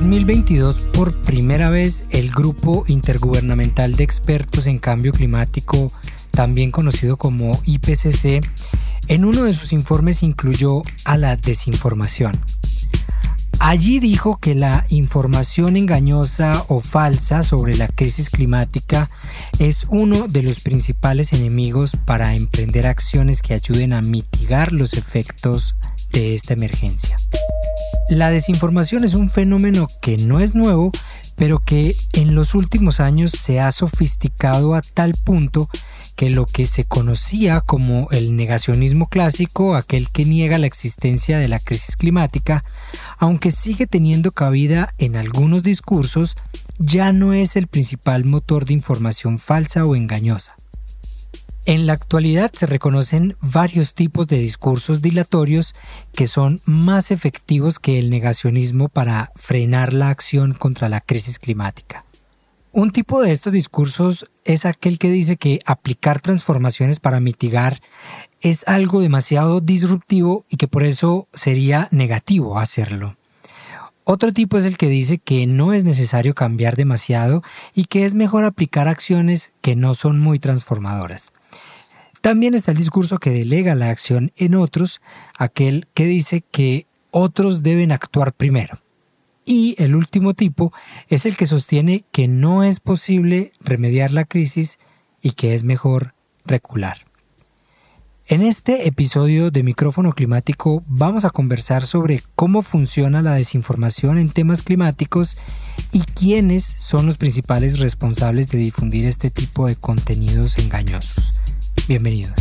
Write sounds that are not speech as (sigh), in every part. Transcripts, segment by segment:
2022, por primera vez, el Grupo Intergubernamental de Expertos en Cambio Climático, también conocido como IPCC, en uno de sus informes incluyó a la desinformación. Allí dijo que la información engañosa o falsa sobre la crisis climática es uno de los principales enemigos para emprender acciones que ayuden a mitigar los efectos de esta emergencia. La desinformación es un fenómeno que no es nuevo, pero que en los últimos años se ha sofisticado a tal punto que lo que se conocía como el negacionismo clásico, aquel que niega la existencia de la crisis climática, aunque sigue teniendo cabida en algunos discursos, ya no es el principal motor de información falsa o engañosa. En la actualidad se reconocen varios tipos de discursos dilatorios que son más efectivos que el negacionismo para frenar la acción contra la crisis climática. Un tipo de estos discursos es aquel que dice que aplicar transformaciones para mitigar es algo demasiado disruptivo y que por eso sería negativo hacerlo. Otro tipo es el que dice que no es necesario cambiar demasiado y que es mejor aplicar acciones que no son muy transformadoras. También está el discurso que delega la acción en otros, aquel que dice que otros deben actuar primero. Y el último tipo es el que sostiene que no es posible remediar la crisis y que es mejor recular. En este episodio de Micrófono Climático vamos a conversar sobre cómo funciona la desinformación en temas climáticos y quiénes son los principales responsables de difundir este tipo de contenidos engañosos. Bienvenidos.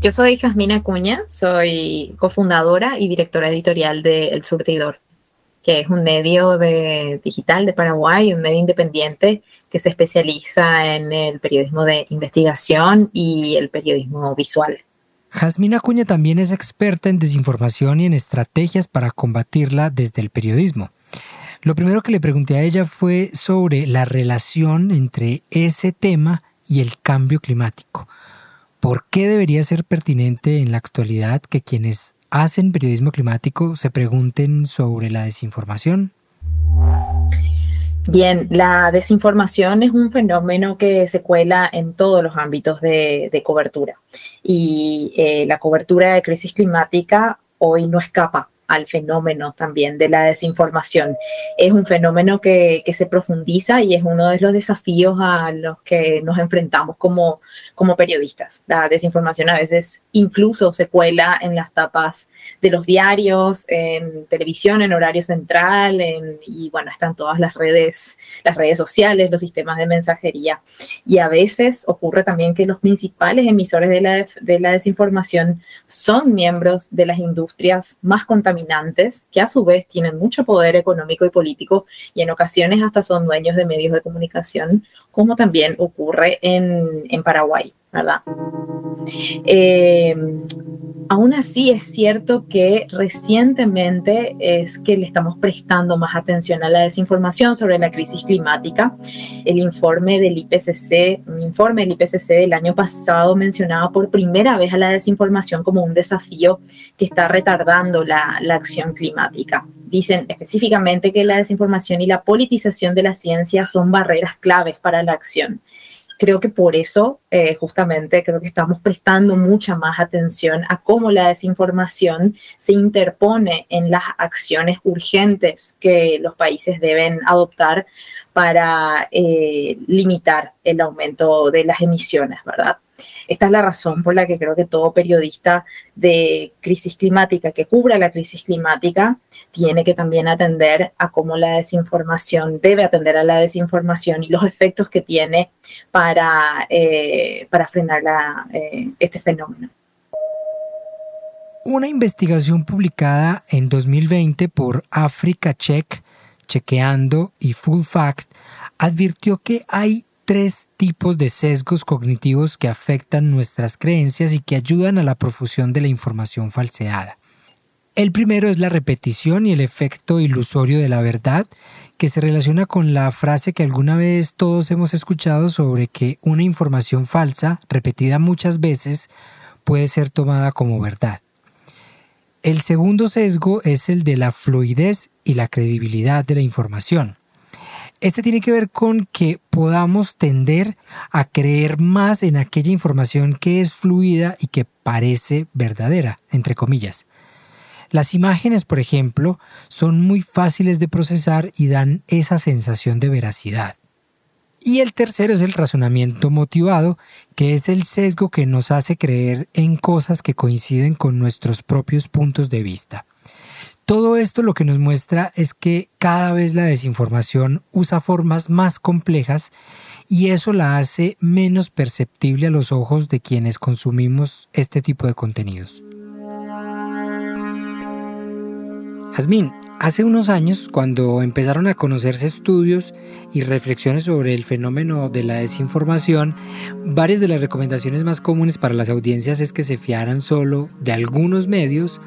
Yo soy Jasmina Cuña, soy cofundadora y directora editorial de El Surtidor, que es un medio de, digital de Paraguay, un medio independiente que se especializa en el periodismo de investigación y el periodismo visual. Jasmina Cuña también es experta en desinformación y en estrategias para combatirla desde el periodismo. Lo primero que le pregunté a ella fue sobre la relación entre ese tema y el cambio climático. ¿Por qué debería ser pertinente en la actualidad que quienes hacen periodismo climático se pregunten sobre la desinformación? Bien, la desinformación es un fenómeno que se cuela en todos los ámbitos de, cobertura. Y eh, la cobertura de crisis climática hoy no escapa al fenómeno también de la desinformación. Es un fenómeno que, que, se profundiza y es uno de los desafíos a los que nos enfrentamos como, como periodistas. La desinformación a veces incluso se cuela en las tapas de los diarios, en televisión, en horario central, y bueno, están todas las redes, las redes sociales, los sistemas de mensajería. Y a veces ocurre también que los principales emisores de la, de la desinformación son miembros de las industrias más contaminantes, que a su vez tienen mucho poder económico y político, y en ocasiones hasta son dueños de medios de comunicación, como también ocurre en, Paraguay, ¿verdad? Eh, aún así es cierto que recientemente es que le estamos prestando más atención a la desinformación sobre la crisis climática. El informe del IPCC, un informe del IPCC del año pasado mencionaba por primera vez a la desinformación como un desafío que está retardando la, la acción climática. Dicen específicamente que la desinformación y la politización de la ciencia son barreras claves para la acción creo que por eso, eh, justamente, creo que estamos prestando mucha más atención a cómo la desinformación se interpone en las acciones urgentes que los países deben adoptar para eh, limitar el aumento de las emisiones, ¿verdad? Esta es la razón por la que creo que todo periodista de crisis climática que cubra la crisis climática tiene que también atender a cómo la desinformación, debe atender a la desinformación y los efectos que tiene para, eh, para frenar eh, este fenómeno. Una investigación publicada en 2020 por Africa Check, Chequeando y Full Fact advirtió que hay tres tipos de sesgos cognitivos que afectan nuestras creencias y que ayudan a la profusión de la información falseada. El primero es la repetición y el efecto ilusorio de la verdad, que se relaciona con la frase que alguna vez todos hemos escuchado sobre que una información falsa, repetida muchas veces, puede ser tomada como verdad. El segundo sesgo es el de la fluidez y la credibilidad de la información. Este tiene que ver con que podamos tender a creer más en aquella información que es fluida y que parece verdadera, entre comillas. Las imágenes, por ejemplo, son muy fáciles de procesar y dan esa sensación de veracidad. Y el tercero es el razonamiento motivado, que es el sesgo que nos hace creer en cosas que coinciden con nuestros propios puntos de vista. Todo esto lo que nos muestra es que cada vez la desinformación usa formas más complejas y eso la hace menos perceptible a los ojos de quienes consumimos este tipo de contenidos. Jazmín, hace unos años, cuando empezaron a conocerse estudios y reflexiones sobre el fenómeno de la desinformación, varias de las recomendaciones más comunes para las audiencias es que se fiaran solo de algunos medios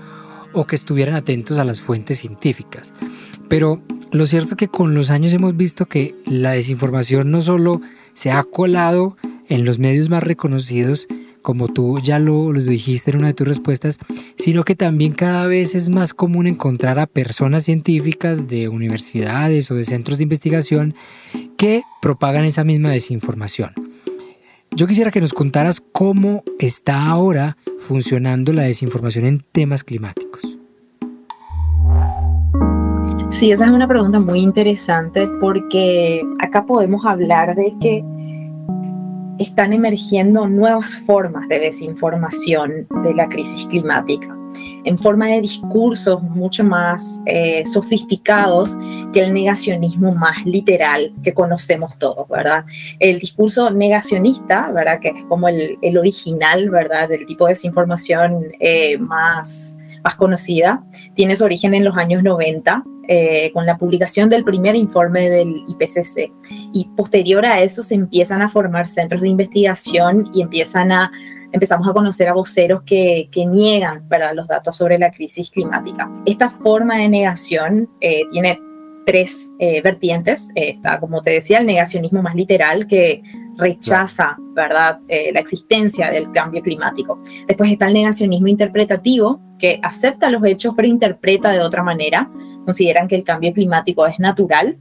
o que estuvieran atentos a las fuentes científicas. Pero lo cierto es que con los años hemos visto que la desinformación no solo se ha colado en los medios más reconocidos, como tú ya lo, dijiste en una de tus respuestas, sino que también cada vez es más común encontrar a personas científicas de universidades o de centros de investigación que propagan esa misma desinformación. Yo quisiera que nos contaras cómo está ahora funcionando la desinformación en temas climáticos. Sí, esa es una pregunta muy interesante porque acá podemos hablar de que están emergiendo nuevas formas de desinformación de la crisis climática, en forma de discursos mucho más eh, sofisticados que el negacionismo más literal que conocemos todos, ¿verdad? El discurso negacionista, ¿verdad? Que es como el, original, ¿verdad? Del tipo de desinformación eh, más, más conocida, tiene su origen en los años 90 eh, con la publicación del primer informe del IPCC. Y posterior a eso se empiezan a formar centros de investigación y empiezan a, empezamos a conocer a voceros que, que niegan ¿verdad? los datos sobre la crisis climática. Esta forma de negación eh, tiene tres eh, vertientes. está, como te decía, el negacionismo más literal, que rechaza, ¿verdad?, la existencia del cambio climático. Después está el negacionismo interpretativo, que acepta los hechos pero interpreta de otra manera consideran que el cambio climático es natural.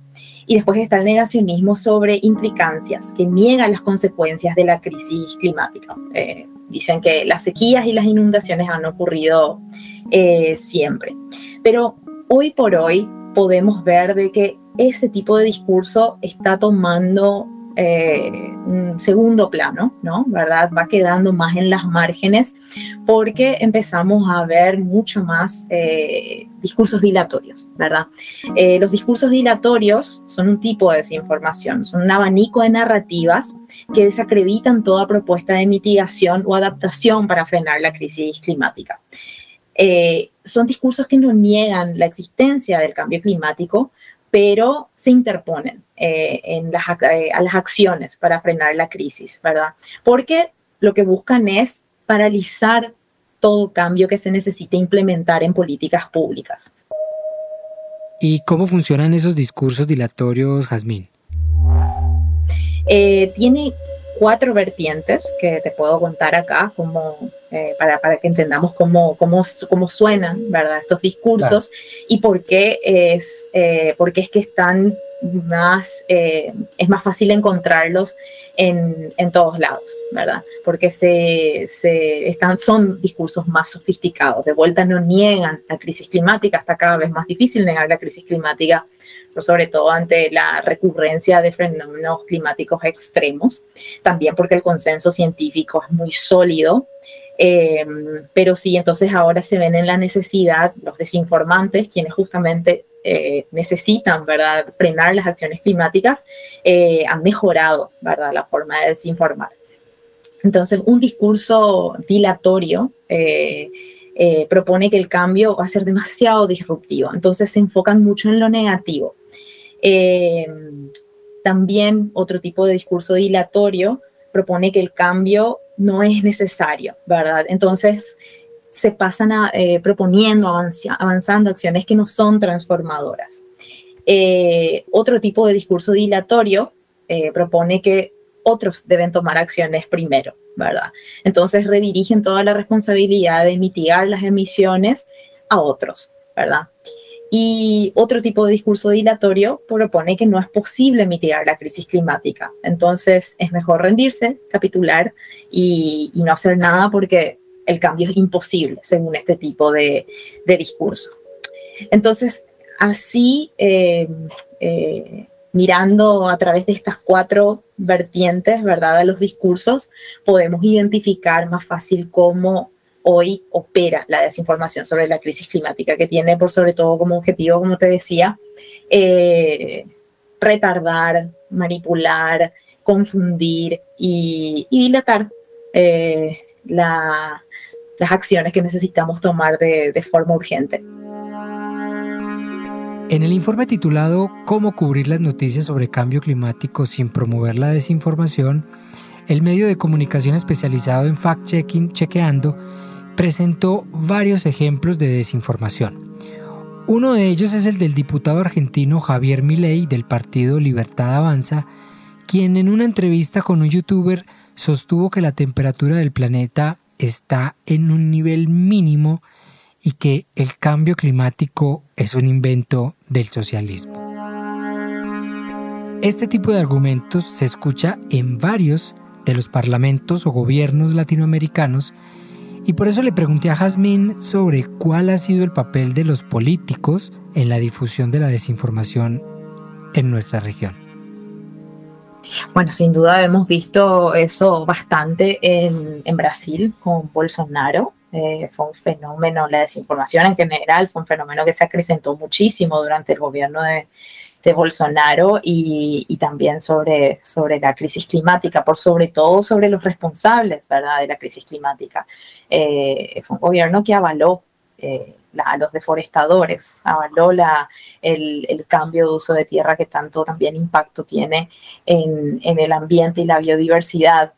Y después está el negacionismo sobre implicancias, que niegan las consecuencias de la crisis climática. Eh, dicen que las sequías y las inundaciones han ocurrido eh, siempre. Pero hoy por hoy podemos ver de que ese tipo de discurso está tomando eh, un segundo plano, ¿no? ¿Verdad? Va quedando más en las márgenes porque empezamos a ver mucho más eh, discursos dilatorios, ¿verdad? Eh, los discursos dilatorios son un tipo de desinformación, son un abanico de narrativas que desacreditan toda propuesta de mitigación o adaptación para frenar la crisis climática. son discursos que no niegan la existencia del cambio climático, pero se interponen eh, en las, eh, a las acciones para frenar la crisis, ¿verdad? Porque lo que buscan es paralizar todo cambio que se necesite implementar en políticas públicas. ¿Y cómo funcionan esos discursos dilatorios, Jazmín? Eh, tiene cuatro vertientes que te puedo contar acá como, eh, para, para, que entendamos cómo, cómo, cómo suenan ¿verdad? estos discursos y por qué, es, eh, por qué es que están más, eh, es más fácil encontrarlos en, en, todos lados, ¿verdad? Porque se, se están, son discursos más sofisticados. De vuelta no niegan la crisis climática, está cada vez más difícil negar la crisis climática sobre todo ante la recurrencia de fenómenos climáticos extremos, también porque el consenso científico es muy sólido. Em, pero sí, entonces ahora se ven en la necesidad los desinformantes, quienes justamente eh, necesitan, ¿verdad?, frenar las acciones climáticas, eh, han mejorado, ¿verdad?, la forma de desinformar. Entonces, un discurso dilatorio eh, propone que el cambio va a ser demasiado disruptivo, entonces se enfocan mucho en lo negativo. Eh, también otro tipo de discurso dilatorio propone que el cambio no es necesario, ¿verdad? Entonces, se pasan a, eh, proponiendo, avanzando acciones que no son transformadoras. Eh, otro tipo de discurso dilatorio eh, propone que otros deben tomar acciones primero, ¿verdad? Entonces redirigen toda la responsabilidad de mitigar las emisiones a otros, ¿verdad? Y otro tipo de discurso dilatorio propone que no es posible mitigar la crisis climática. Entonces es mejor rendirse, capitular y, no hacer nada porque el cambio es imposible, según este tipo de, discurso. Entonces, así, eh, eh, mirando a través de estas cuatro vertientes, ¿verdad?, a los discursos, podemos identificar más fácil cómo hoy opera la desinformación sobre la crisis climática, que tiene por sobre todo como objetivo, como te decía, eh, retardar, manipular, confundir y, dilatar eh, las acciones que necesitamos tomar de, de forma urgente. En el informe titulado Cómo cubrir las noticias sobre cambio climático sin promover la desinformación, el medio de comunicación especializado en fact-checking Chequeando presentó varios ejemplos de desinformación. Uno de ellos es el del diputado argentino Javier Milei del partido Libertad Avanza, quien en una entrevista con un youtuber sostuvo que la temperatura del planeta está en un nivel mínimo y que el cambio climático es un invento del socialismo. Este tipo de argumentos se escucha en varios de los parlamentos o gobiernos latinoamericanos y por eso le pregunté a Jazmín sobre cuál ha sido el papel de los políticos en la difusión de la desinformación en nuestra región. Bueno, sin duda hemos visto eso bastante en, Brasil con Bolsonaro. Eh, fue un fenómeno, la desinformación en general fue un fenómeno que se acrecentó muchísimo durante el gobierno de, Bolsonaro y, también sobre, sobre la crisis climática, por sobre todo sobre los responsables ¿verdad? de la crisis climática. Eh, fue un gobierno que avaló eh, a los deforestadores, avaló la, el, cambio de uso de tierra que tanto también impacto tiene en, en el ambiente y la biodiversidad.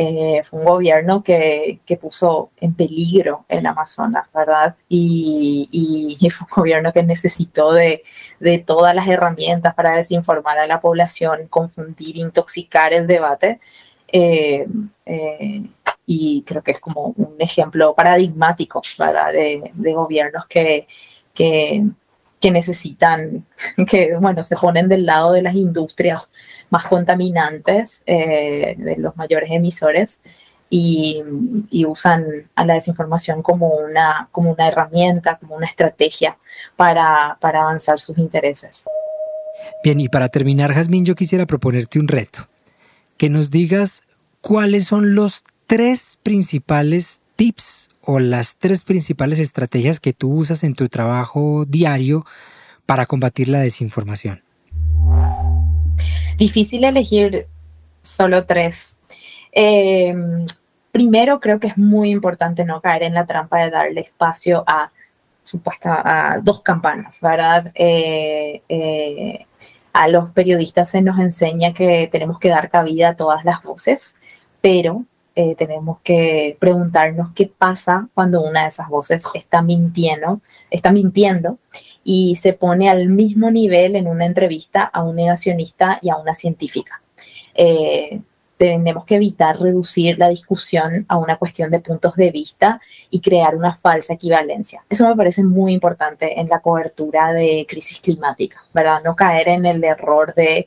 Eh, fue un gobierno que, que, puso en peligro el Amazonas, ¿verdad? Y, y, fue un gobierno que necesitó de, de, todas las herramientas para desinformar a la población, confundir, intoxicar el debate. Eh, eh, y creo que es como un ejemplo paradigmático, ¿verdad? De, de gobiernos que, que que necesitan, (laughs) que bueno, se ponen del lado de las industrias más contaminantes, eh, de los mayores emisores, y, usan a la desinformación como una, como una herramienta, como una estrategia para, para avanzar sus intereses. Bien, y para terminar, Jazmín, yo quisiera proponerte un reto, que nos digas cuáles son los tres principales tips o las tres principales estrategias que tú usas en tu trabajo diario para combatir la desinformación? Difícil elegir solo tres. Em, primero, creo que es muy importante no caer en la trampa de darle espacio a supuesta a dos campanas, ¿verdad? Eh, eh, a los periodistas se nos enseña que tenemos que dar cabida a todas las voces, pero eh, tenemos que preguntarnos qué pasa cuando una de esas voces está mintiendo, está mintiendo y se pone al mismo nivel en una entrevista a un negacionista y a una científica. Eh, tenemos que evitar reducir la discusión a una cuestión de puntos de vista y crear una falsa equivalencia. Eso me parece muy importante en la cobertura de crisis climática, ¿verdad? No caer en el error de,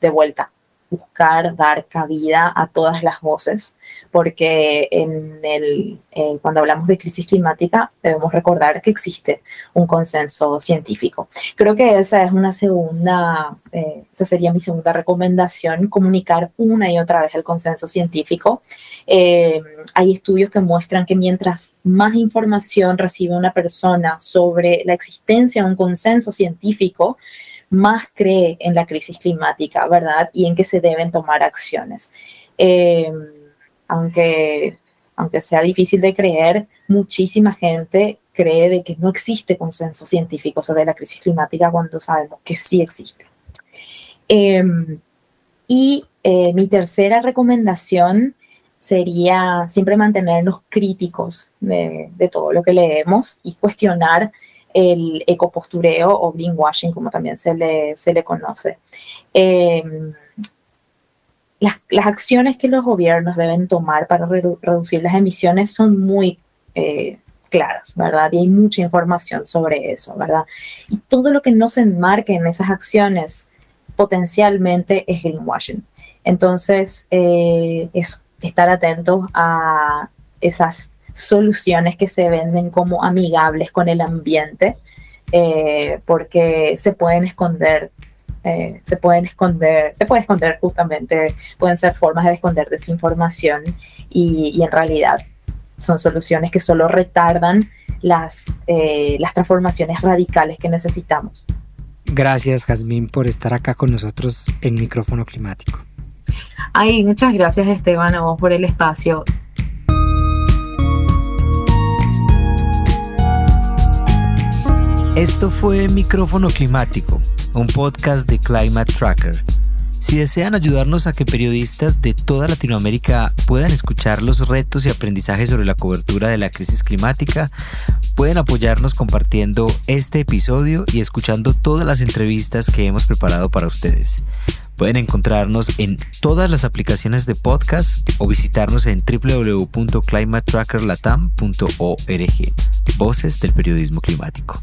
de vuelta, buscar dar cabida a todas las voces, porque en el, eh, cuando hablamos de crisis climática debemos recordar que existe un consenso científico. Creo que esa es una segunda, eh, esa sería mi segunda recomendación, comunicar una y otra vez el consenso científico. Eh, hay estudios que muestran que mientras más información recibe una persona sobre la existencia de un consenso científico, más cree en la crisis climática, ¿verdad? Y en que se deben tomar acciones. Eh, aunque, aunque sea difícil de creer, muchísima gente cree de que no existe consenso científico sobre la crisis climática cuando sabemos que sí existe. Em, y eh, mi tercera recomendación sería siempre mantenernos críticos de, todo lo que leemos y cuestionar el ecopostureo o greenwashing, como también se le, se le conoce. Em, las, acciones que los gobiernos deben tomar para reducir las emisiones son muy eh, claras, ¿verdad? Y hay mucha información sobre eso, ¿verdad? Y todo lo que no se enmarque en esas acciones potencialmente es greenwashing. Entonces, eh, es estar atentos a esas soluciones que se venden como amigables con el ambiente, eh, porque se pueden esconder, eh, se pueden esconder, se puede esconder justamente, pueden ser formas de esconder desinformación y, y en realidad son soluciones que solo retardan las, eh, las transformaciones radicales que necesitamos. Gracias, Jazmín, por estar acá con nosotros en Micrófono Climático. Ay, muchas gracias, Esteban, a vos por el espacio. Esto fue Micrófono Climático, un podcast de Climate Tracker. Si desean ayudarnos a que periodistas de toda Latinoamérica puedan escuchar los retos y aprendizajes sobre la cobertura de la crisis climática, pueden apoyarnos compartiendo este episodio y escuchando todas las entrevistas que hemos preparado para ustedes. Pueden encontrarnos en todas las aplicaciones de podcast o visitarnos en www.climatetrackerlatam.org. Voces del periodismo climático.